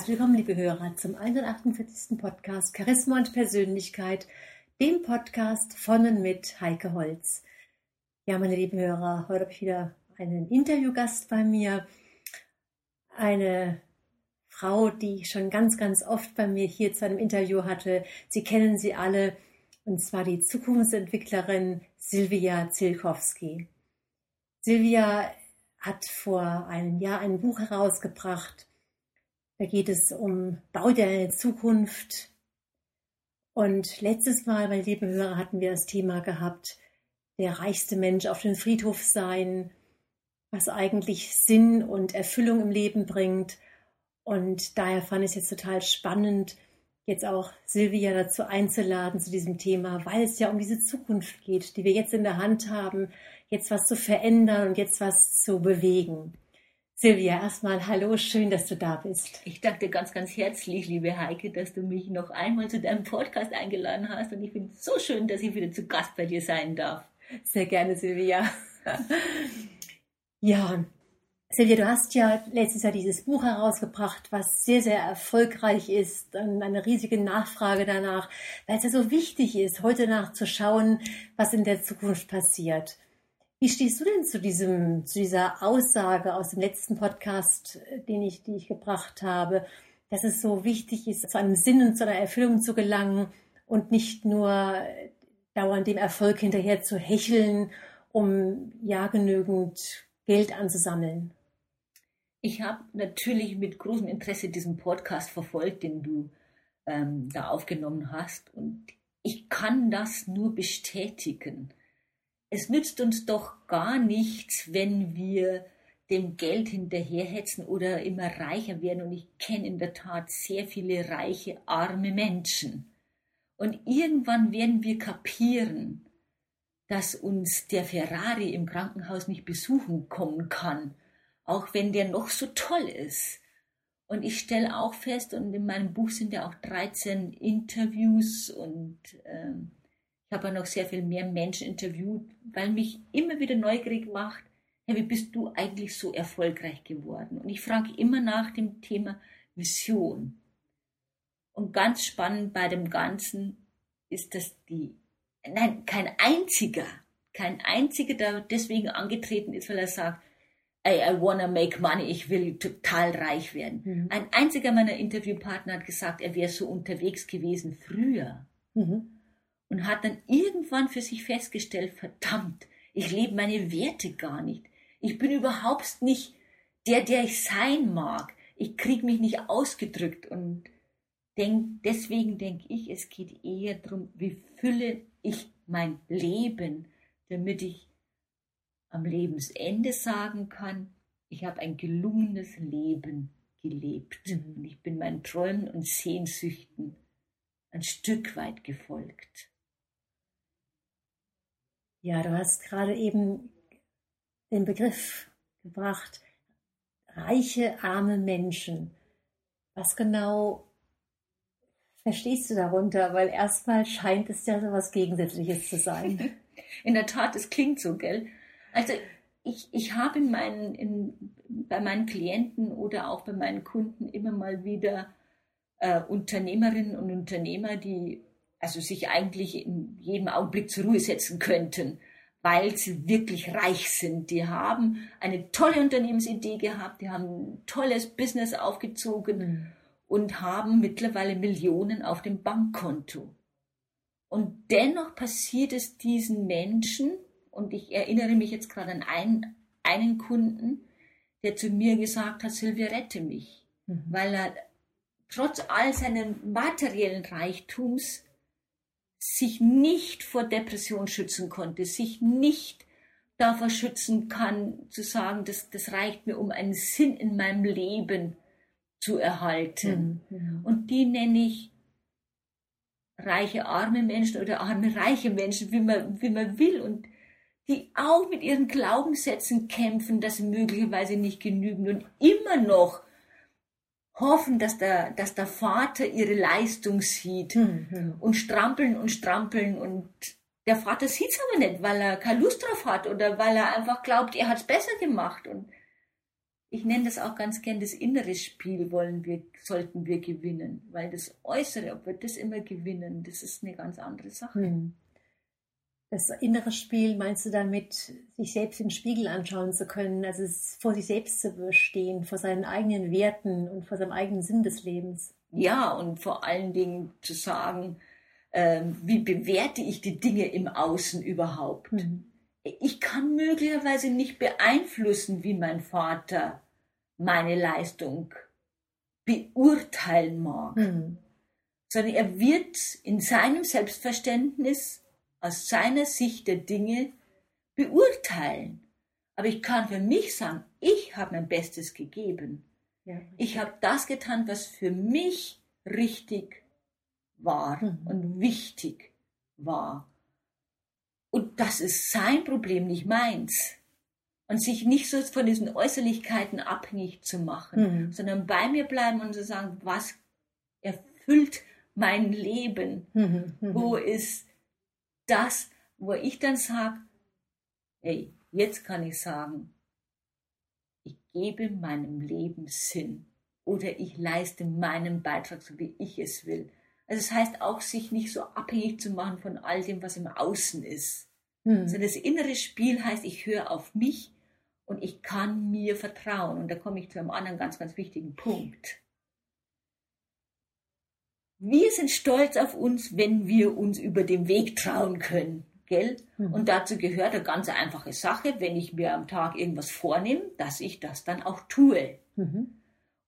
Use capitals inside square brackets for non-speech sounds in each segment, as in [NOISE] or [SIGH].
herzlich willkommen, liebe Hörer, zum 148. Podcast Charisma und Persönlichkeit, dem Podcast von und mit Heike Holz. Ja, meine lieben Hörer, heute habe ich wieder einen Interviewgast bei mir, eine Frau, die ich schon ganz, ganz oft bei mir hier zu einem Interview hatte. Sie kennen sie alle, und zwar die Zukunftsentwicklerin Silvia Zilkowski. Silvia hat vor einem Jahr ein Buch herausgebracht, da geht es um Bau eine Zukunft. Und letztes Mal, meine lieben Hörer, hatten wir das Thema gehabt, der reichste Mensch auf dem Friedhof sein, was eigentlich Sinn und Erfüllung im Leben bringt. Und daher fand ich es jetzt total spannend, jetzt auch Silvia dazu einzuladen zu diesem Thema, weil es ja um diese Zukunft geht, die wir jetzt in der Hand haben, jetzt was zu verändern und jetzt was zu bewegen. Silvia, erstmal hallo, schön, dass du da bist. Ich danke dir ganz, ganz herzlich, liebe Heike, dass du mich noch einmal zu deinem Podcast eingeladen hast. Und ich finde es so schön, dass ich wieder zu Gast bei dir sein darf. Sehr gerne, Silvia. ja, Silvia, du hast ja letztes Jahr dieses Buch herausgebracht, was sehr, sehr erfolgreich ist und eine riesige Nachfrage danach, weil es ja so wichtig ist, heute nachzuschauen, was in der Zukunft passiert. Wie stehst du denn zu diesem, zu dieser Aussage aus dem letzten Podcast, äh, den ich, die ich gebracht habe, dass es so wichtig ist, zu einem Sinn und zu einer Erfüllung zu gelangen und nicht nur äh, dauernd dem Erfolg hinterher zu hecheln, um ja genügend Geld anzusammeln? Ich habe natürlich mit großem Interesse diesen Podcast verfolgt, den du ähm, da aufgenommen hast. Und ich kann das nur bestätigen es nützt uns doch gar nichts, wenn wir dem Geld hinterherhetzen oder immer reicher werden. Und ich kenne in der Tat sehr viele reiche, arme Menschen. Und irgendwann werden wir kapieren, dass uns der Ferrari im Krankenhaus nicht besuchen kommen kann, auch wenn der noch so toll ist. Und ich stelle auch fest, und in meinem Buch sind ja auch 13 Interviews und ähm, ich habe noch sehr viel mehr Menschen interviewt, weil mich immer wieder neugierig macht, hey, wie bist du eigentlich so erfolgreich geworden? Und ich frage immer nach dem Thema Vision. Und ganz spannend bei dem Ganzen ist, dass die, nein, kein einziger, kein einziger da deswegen angetreten ist, weil er sagt, I, I wanna make money, ich will total reich werden. Mhm. Ein einziger meiner Interviewpartner hat gesagt, er wäre so unterwegs gewesen früher. Mhm und hat dann irgendwann für sich festgestellt, verdammt, ich lebe meine Werte gar nicht. Ich bin überhaupt nicht der, der ich sein mag. Ich kriege mich nicht ausgedrückt und denk, deswegen denke ich, es geht eher darum, wie fülle ich mein Leben, damit ich am Lebensende sagen kann, ich habe ein gelungenes Leben gelebt mhm. und ich bin meinen Träumen und Sehnsüchten ein Stück weit gefolgt. Ja, du hast gerade eben den Begriff gebracht, reiche, arme Menschen. Was genau verstehst du darunter? Weil erstmal scheint es ja so was Gegensätzliches zu sein. [LAUGHS] In der Tat, es klingt so, gell? Also ich, ich habe in meinen, in, bei meinen Klienten oder auch bei meinen Kunden immer mal wieder äh, Unternehmerinnen und Unternehmer, die also sich eigentlich in jedem Augenblick zur Ruhe setzen könnten, weil sie wirklich reich sind. Die haben eine tolle Unternehmensidee gehabt, die haben ein tolles Business aufgezogen mhm. und haben mittlerweile Millionen auf dem Bankkonto. Und dennoch passiert es diesen Menschen, und ich erinnere mich jetzt gerade an einen, einen Kunden, der zu mir gesagt hat, Silvia, rette mich, mhm. weil er trotz all seines materiellen Reichtums sich nicht vor Depression schützen konnte, sich nicht davor schützen kann, zu sagen, das, das reicht mir, um einen Sinn in meinem Leben zu erhalten. Mhm. mhm. Und die nenne ich reiche, arme Menschen oder arme, reiche Menschen, wie man, wie man will. Und die auch mit ihren Glaubenssätzen kämpfen, dass sie möglicherweise nicht genügen und immer noch hoffen, dass der, dass der Vater ihre Leistung sieht mhm. und strampeln und strampeln und der Vater sieht es aber nicht, weil er keine Lust drauf hat oder weil er einfach glaubt, er hat es besser gemacht. Und ich nenne das auch ganz gern das innere Spiel wollen wir, sollten wir gewinnen, weil das Äußere, ob wir das immer gewinnen, das ist eine ganz andere Sache. Hm. Das innere Spiel meinst du damit, sich selbst im Spiegel anschauen zu können, also vor sich selbst zu bestehen, vor seinen eigenen Werten und vor seinem eigenen Sinn des Lebens? Ja, und vor allen Dingen zu sagen, äh, wie bewerte ich die Dinge im Außen überhaupt? Mhm. Ich kann möglicherweise nicht beeinflussen, wie mein Vater meine Leistung beurteilen mag, mhm. sondern er wird in seinem Selbstverständnis aus seiner Sicht der Dinge beurteilen. Aber ich kann für mich sagen, ich habe mein Bestes gegeben. Ja. Ich habe das getan, was für mich richtig war mhm. und wichtig war. Und das ist sein Problem, nicht meins. Und sich nicht so von diesen Äußerlichkeiten abhängig zu machen, mhm. sondern bei mir bleiben und zu sagen, was erfüllt mein Leben? Mhm. mhm. Wo ist das, wo ich dann sage, hey, jetzt kann ich sagen, ich gebe meinem Leben Sinn oder ich leiste meinen Beitrag, so wie ich es will. Also es das heißt auch, sich nicht so abhängig zu machen von all dem, was im Außen ist. Hm. Also das innere Spiel heißt, ich höre auf mich und ich kann mir vertrauen. Und da komme ich zu einem anderen ganz, ganz wichtigen Punkt. Wir sind stolz auf uns, wenn wir uns über den Weg trauen können. Gell? Mhm. Und dazu gehört eine ganz einfache Sache, wenn ich mir am Tag irgendwas vornehme, dass ich das dann auch tue. Mhm.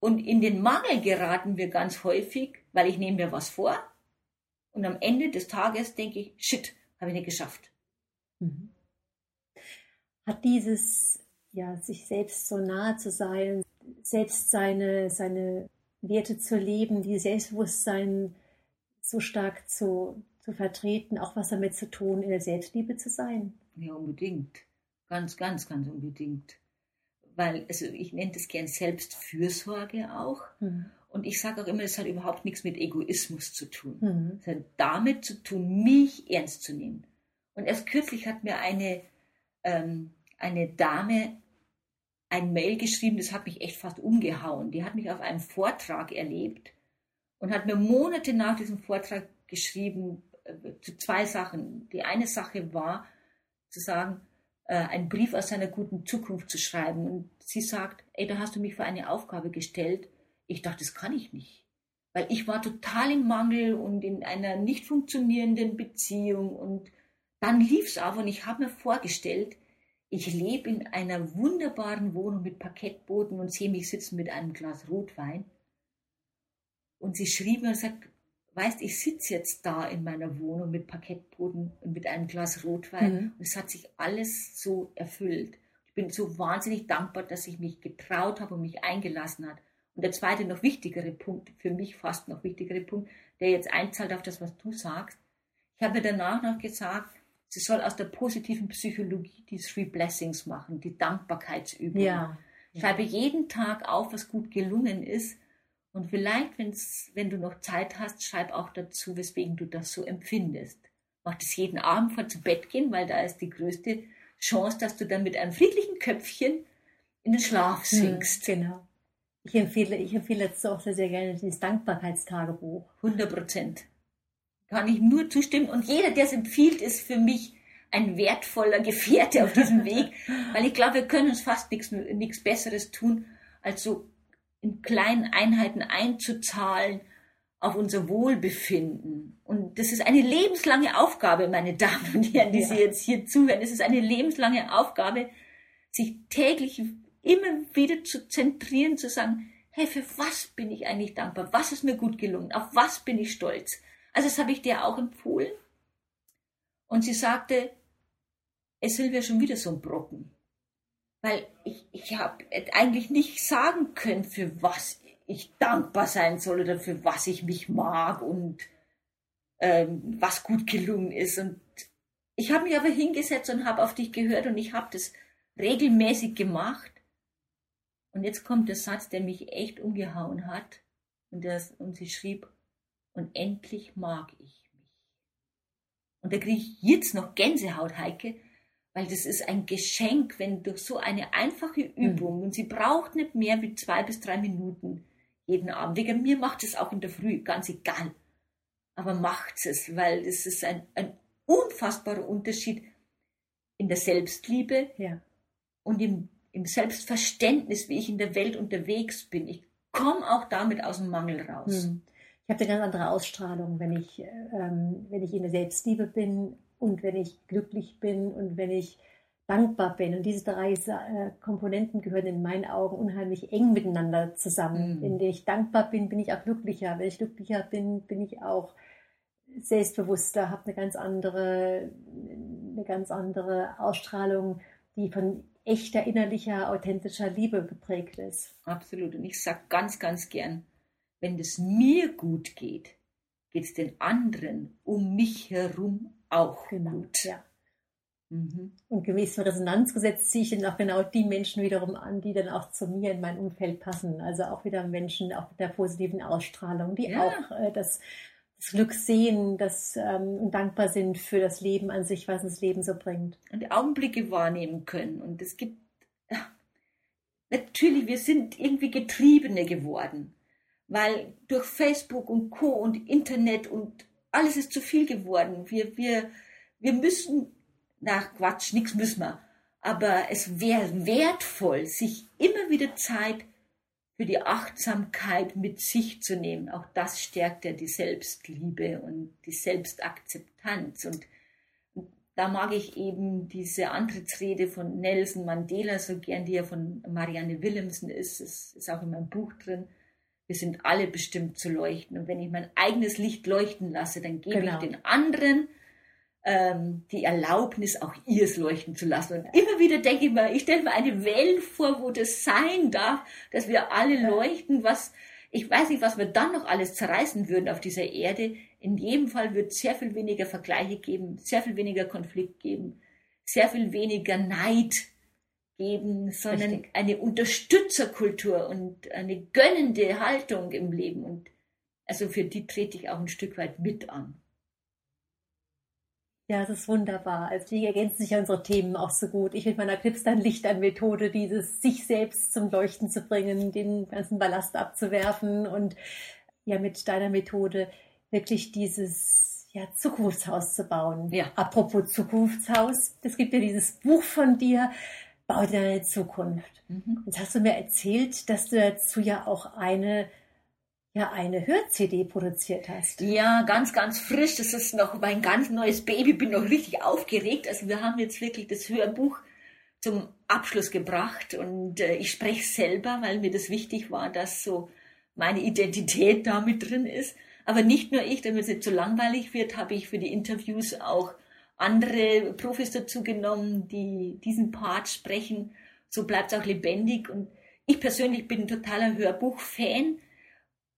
Und in den Mangel geraten wir ganz häufig, weil ich nehme mir was vor und am Ende des Tages denke ich, shit, habe ich nicht geschafft. Mhm. Hat dieses, ja, sich selbst so nahe zu sein, selbst seine, seine Werte zu leben, die Selbstbewusstsein so stark zu, zu vertreten, auch was damit zu tun, in der Selbstliebe zu sein. Ja, unbedingt. Ganz, ganz, ganz unbedingt. Weil, also ich nenne das gern Selbstfürsorge auch. Mhm. Und ich sage auch immer, es hat überhaupt nichts mit Egoismus zu tun. Mhm. Es hat damit zu tun, mich ernst zu nehmen. Und erst kürzlich hat mir eine, ähm, eine Dame ein Mail geschrieben, das hat mich echt fast umgehauen. Die hat mich auf einem Vortrag erlebt und hat mir Monate nach diesem Vortrag geschrieben äh, zu zwei Sachen. Die eine Sache war zu sagen, äh, einen Brief aus seiner guten Zukunft zu schreiben. Und sie sagt, ey, da hast du mich für eine Aufgabe gestellt. Ich dachte, das kann ich nicht. Weil ich war total im Mangel und in einer nicht funktionierenden Beziehung. Und dann lief es aber und ich habe mir vorgestellt, ich lebe in einer wunderbaren Wohnung mit Parkettboden und sehe mich sitzen mit einem Glas Rotwein. Und sie schrieb mir und sagt, weißt, ich sitze jetzt da in meiner Wohnung mit Parkettboden und mit einem Glas Rotwein mhm. und es hat sich alles so erfüllt. Ich bin so wahnsinnig dankbar, dass ich mich getraut habe und mich eingelassen hat. Und der zweite, noch wichtigere Punkt, für mich fast noch wichtigere Punkt, der jetzt einzahlt auf das, was du sagst. Ich habe mir danach noch gesagt, Sie soll aus der positiven Psychologie die Three Blessings machen, die Dankbarkeitsübung. Ja. Schreibe jeden Tag auf, was gut gelungen ist. Und vielleicht, wenn's, wenn du noch Zeit hast, schreib auch dazu, weswegen du das so empfindest. Mach das jeden Abend vor zu Bett gehen, weil da ist die größte Chance, dass du dann mit einem friedlichen Köpfchen in den Schlaf hm, sinkst. Hm, genau. Ich empfehle, ich empfehle jetzt auch sehr, sehr gerne dieses Dankbarkeitstagebuch. 100 Prozent kann ich nur zustimmen. Und jeder, der es empfiehlt, ist für mich ein wertvoller Gefährte auf diesem [LAUGHS] Weg, weil ich glaube, wir können uns fast nichts Besseres tun, als so in kleinen Einheiten einzuzahlen auf unser Wohlbefinden. Und das ist eine lebenslange Aufgabe, meine Damen und Herren, die ja. Sie jetzt hier zuhören. Es ist eine lebenslange Aufgabe, sich täglich immer wieder zu zentrieren, zu sagen, hey, für was bin ich eigentlich dankbar? Was ist mir gut gelungen? Auf was bin ich stolz? Also das habe ich dir auch empfohlen. Und sie sagte, es will mir schon wieder so ein Brocken. Weil ich, ich habe eigentlich nicht sagen können, für was ich dankbar sein soll oder für was ich mich mag und ähm, was gut gelungen ist. Und ich habe mich aber hingesetzt und habe auf dich gehört und ich habe das regelmäßig gemacht. Und jetzt kommt der Satz, der mich echt umgehauen hat. Und, das, und sie schrieb, und endlich mag ich mich. Und da kriege ich jetzt noch Gänsehaut, Heike, weil das ist ein Geschenk, wenn durch so eine einfache Übung, mhm. und sie braucht nicht mehr wie zwei bis drei Minuten jeden Abend. Wegen mir macht es auch in der Früh, ganz egal. Aber macht es, weil es ist ein, ein unfassbarer Unterschied in der Selbstliebe ja. und im, im Selbstverständnis, wie ich in der Welt unterwegs bin. Ich komme auch damit aus dem Mangel raus. Hm. Ich habe eine ganz andere Ausstrahlung, wenn ich, ähm, wenn ich in der Selbstliebe bin und wenn ich glücklich bin und wenn ich dankbar bin. Und diese drei äh, Komponenten gehören in meinen Augen unheimlich eng miteinander zusammen. Mhm. Wenn ich dankbar bin, bin ich auch glücklicher. Wenn ich glücklicher bin, bin ich auch selbstbewusster, habe eine ganz andere, eine ganz andere Ausstrahlung, die von echter innerlicher, authentischer Liebe geprägt ist. Absolut. Und ich sage ganz, ganz gern, wenn es mir gut geht, geht es den anderen um mich herum auch genau, gut. Ja. Mhm. Und gemäß dem Resonanzgesetz ziehe ich dann auch genau die Menschen wiederum an, die dann auch zu mir in mein Umfeld passen. Also auch wieder Menschen auch mit der positiven Ausstrahlung, die ja. auch äh, das, das, Glück sehen das, ähm, und dankbar sind für das Leben an sich, was das Leben so bringt. Und die Augenblicke wahrnehmen können. Und es gibt, [LAUGHS] natürlich, wir sind irgendwie Getriebene geworden, weil durch Facebook und Co. und Internet und alles ist zu viel geworden. Wir, wir, wir müssen nach Quatsch, nichts müssen wir. Aber es wäre wertvoll, sich immer wieder Zeit für die Achtsamkeit mit sich zu nehmen. Auch das stärkt ja die Selbstliebe und die Selbstakzeptanz. Und da mag ich eben diese Antrittsrede von Nelson Mandela so gern, die ja von Marianne Willemsen ist. Es ist auch in meinem Buch drin. Wir sind alle bestimmt zu leuchten. Und wenn ich mein eigenes Licht leuchten lasse, dann gebe genau. ich den anderen ähm, die Erlaubnis, auch ihrs leuchten zu lassen. Und immer wieder denke ich mir, ich stelle mir eine Welt vor, wo das sein darf, dass wir alle leuchten, was, ich weiß nicht, was wir dann noch alles zerreißen würden auf dieser Erde. In jedem Fall wird es sehr viel weniger Vergleiche geben, sehr viel weniger Konflikt geben, sehr viel weniger Neid geben, sondern Richtig. eine Unterstützerkultur und eine gönnende Haltung im Leben. Und also für die trete ich auch ein Stück weit mit an. Ja, das ist wunderbar. Also die ergänzen sich ja unsere Themen auch so gut. Ich mit meiner Knipstern Licht an Methode, dieses sich selbst zum Leuchten zu bringen, den ganzen Ballast abzuwerfen und ja mit deiner Methode wirklich dieses ja, Zukunftshaus zu bauen. Ja. Apropos Zukunftshaus, es gibt ja dieses Buch von dir, Bau deine Zukunft. Mhm. Jetzt hast du mir erzählt, dass du dazu ja auch eine ja eine Hör-CD produziert hast. Ja, ganz, ganz frisch. Das ist noch mein ganz neues Baby. Bin noch richtig aufgeregt. Also wir haben jetzt wirklich das Hörbuch zum Abschluss gebracht und äh, ich spreche selber, weil mir das wichtig war, dass so meine Identität da mit drin ist. Aber nicht nur ich, damit es nicht so langweilig wird, habe ich für die Interviews auch andere Profis dazu genommen, die diesen Part sprechen. So bleibt es auch lebendig. Und ich persönlich bin ein totaler Hörbuch-Fan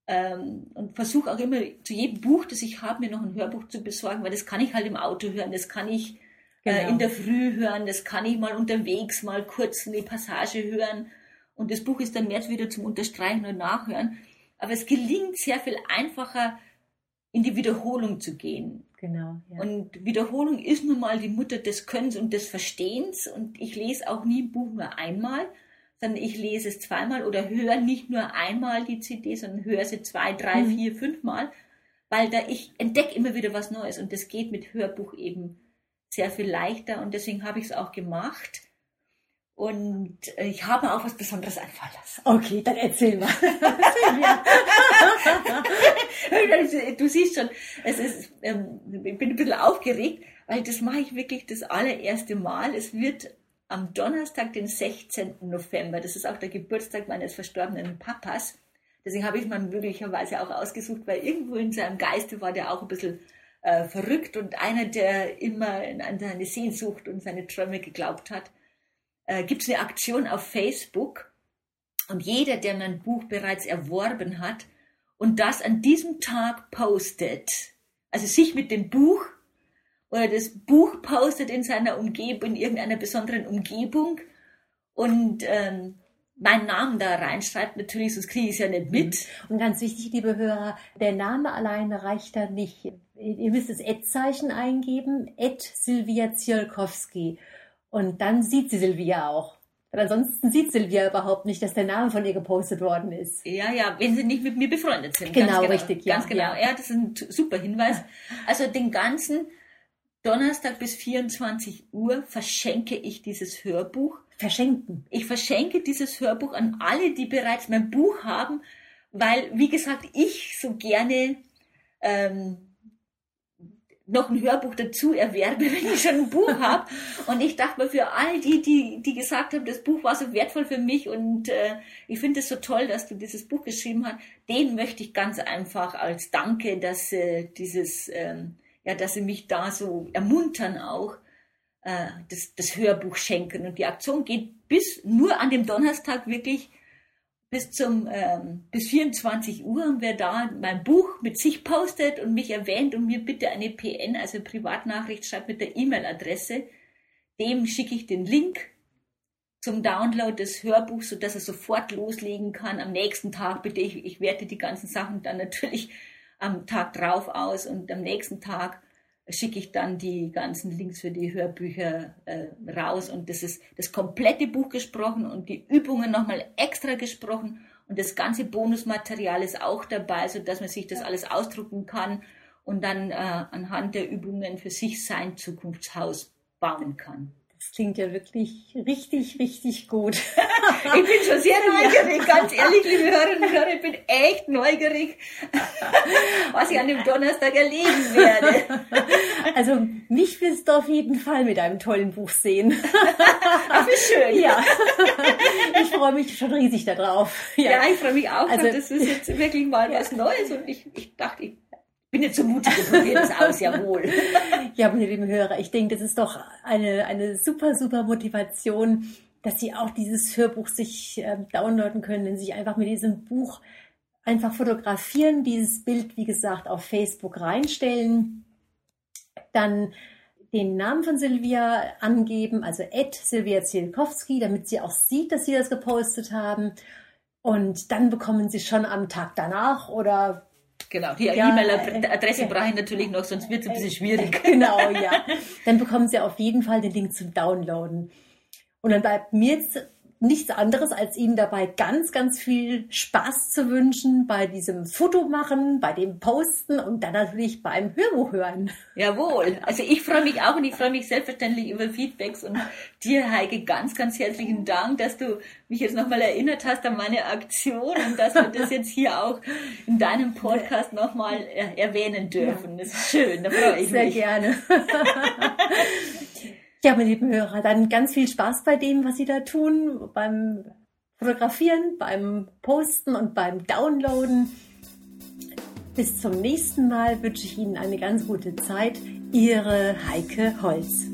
ähm, und versuche auch immer zu jedem Buch, das ich habe, mir noch ein Hörbuch zu besorgen, weil das kann ich halt im Auto hören, das kann ich äh, genau. äh, in der Früh hören, das kann ich mal unterwegs mal kurz eine Passage hören und das Buch ist dann mehr wieder zum Unterstreichen und Nachhören. Aber es gelingt sehr viel einfacher, in die Wiederholung zu gehen. Genau. Ja. Und Wiederholung ist nun mal die Mutter des Könnens und des Verstehens. Und ich lese auch nie ein Buch nur einmal, sondern ich lese es zweimal oder höre nicht nur einmal die CD, sondern höre sie zwei, drei, mhm. vier, fünfmal, weil da ich entdecke immer wieder was Neues und das geht mit Hörbuch eben sehr viel leichter und deswegen habe ich es auch gemacht. Und äh, ich habe auch was Besonderes einfallen lassen. Okay, dann erzähl mal. [LAUGHS] [LAUGHS] du siehst schon, es ist, ähm, ich bin ein bisschen aufgeregt, weil das mache ich wirklich das allererste Mal. Es wird am Donnerstag, den 16. November, das ist auch der Geburtstag meines verstorbenen Papas. Deswegen habe ich mal möglicherweise auch ausgesucht, weil irgendwo in seinem Geiste war der auch ein bisschen äh, verrückt und einer, der immer an seine Sehnsucht und seine Träume geglaubt hat. Äh, Gibt es eine Aktion auf Facebook und jeder, der mein Buch bereits erworben hat und das an diesem Tag postet, also sich mit dem Buch oder das Buch postet in seiner Umgebung, in irgendeiner besonderen Umgebung und ähm, meinen Namen da reinschreibt, natürlich, sonst kriege ich es ja nicht mit. Mhm. Und ganz wichtig, liebe Hörer, der Name alleine reicht da nicht. Ihr müsst das Ad-Zeichen eingeben, Ed Silvia Ziolkowski. Und dann sieht sie Silvia auch. Weil ansonsten sieht Silvia überhaupt nicht, dass der Name von ihr gepostet worden ist. Ja, ja, wenn sie nicht mit mir befreundet sind. Genau, genau richtig, ja. Ganz genau. Ja. ja, das ist ein super Hinweis. Also den ganzen Donnerstag bis 24 Uhr verschenke ich dieses Hörbuch. Verschenken. Ich verschenke dieses Hörbuch an alle, die bereits mein Buch haben, weil, wie gesagt, ich so gerne ähm, noch ein Hörbuch dazu erwerbe, [LAUGHS] wenn ich schon ein Buch habe. Und ich dachte mir, für all die, die, die gesagt haben, das Buch war so wertvoll für mich und äh, ich finde es so toll, dass du dieses Buch geschrieben hast, den möchte ich ganz einfach als Danke, dass äh, dieses, ähm, ja, dass sie mich da so ermuntern auch, äh, das, das Hörbuch schenken. Und die Aktion geht bis nur an dem Donnerstag wirklich bis zum ähm, bis 24 Uhr und wer da mein Buch mit sich postet und mich erwähnt und mir bitte eine PN, also Privatnachricht schreibt mit der E-Mail-Adresse, dem schicke ich den Link zum Download des Hörbuchs, sodass er sofort loslegen kann. Am nächsten Tag bitte ich, ich werte die ganzen Sachen dann natürlich am Tag drauf aus und am nächsten Tag schicke ich dann die ganzen Links für die Hörbücher äh, raus. Und das ist das komplette Buch gesprochen und die Übungen nochmal extra gesprochen. Und das ganze Bonusmaterial ist auch dabei, so dass man sich das alles ausdrucken kann und dann äh, anhand der Übungen für sich sein Zukunftshaus bauen kann. Das klingt ja wirklich richtig, richtig gut. [LAUGHS] ich bin schon sehr neugierig, ganz ehrlich, liebe Hörerinnen und Hörer, ich bin echt neugierig, [LAUGHS] was ich an dem Donnerstag erleben werde. Also mich wirst du auf jeden Fall mit einem tollen Buch sehen. [LAUGHS] Ach, wie schön. Ja. Ich freue mich schon riesig darauf. Ja, ja ich freue mich auch. Also, das ist jetzt wirklich mal was Neues und ich, ich dachte, ich bin jetzt so mutig und probiere das aus, jawohl. [LAUGHS] Ja, meine lieben Hörer, ich denke, das ist doch eine, eine super, super Motivation, dass Sie auch dieses Hörbuch sich äh, downloaden können, wenn Sie sich einfach mit diesem Buch einfach fotografieren, dieses Bild, wie gesagt, auf Facebook reinstellen, dann den Namen von Silvia angeben, also Ed Silvia Zielkowski, damit sie auch sieht, dass Sie das gepostet haben. Und dann bekommen Sie schon am Tag danach oder Genau, die ja, E-Mail-Adresse ja. brauche ich natürlich noch, sonst wird es ein bisschen schwierig. [LAUGHS] Genau, ja. [LAUGHS] Dann bekommen Sie auf jeden Fall den Link zum Downloaden. Und dann bleibt mir jetzt nichts anderes, als Ihnen dabei ganz, ganz viel Spaß zu wünschen bei diesem Fotomachen, bei dem Posten und dann natürlich beim Hörbuch hören. Jawohl. Also ich freue mich auch und ich freue mich selbstverständlich über Feedbacks und dir, Heike, ganz, ganz herzlichen Dank, dass du mich jetzt nochmal erinnert hast an meine Aktion und dass wir das jetzt hier auch in deinem Podcast nochmal erwähnen dürfen. Das ist schön, da freue ich Sehr mich. Sehr gerne. [LAUGHS] Ja, meine lieben Hörer, dann ganz viel Spaß bei dem, was Sie da tun, beim Fotografieren, beim Posten und beim Downloaden. Bis zum nächsten Mal wünsche ich Ihnen eine ganz gute Zeit. Ihre Heike Holz.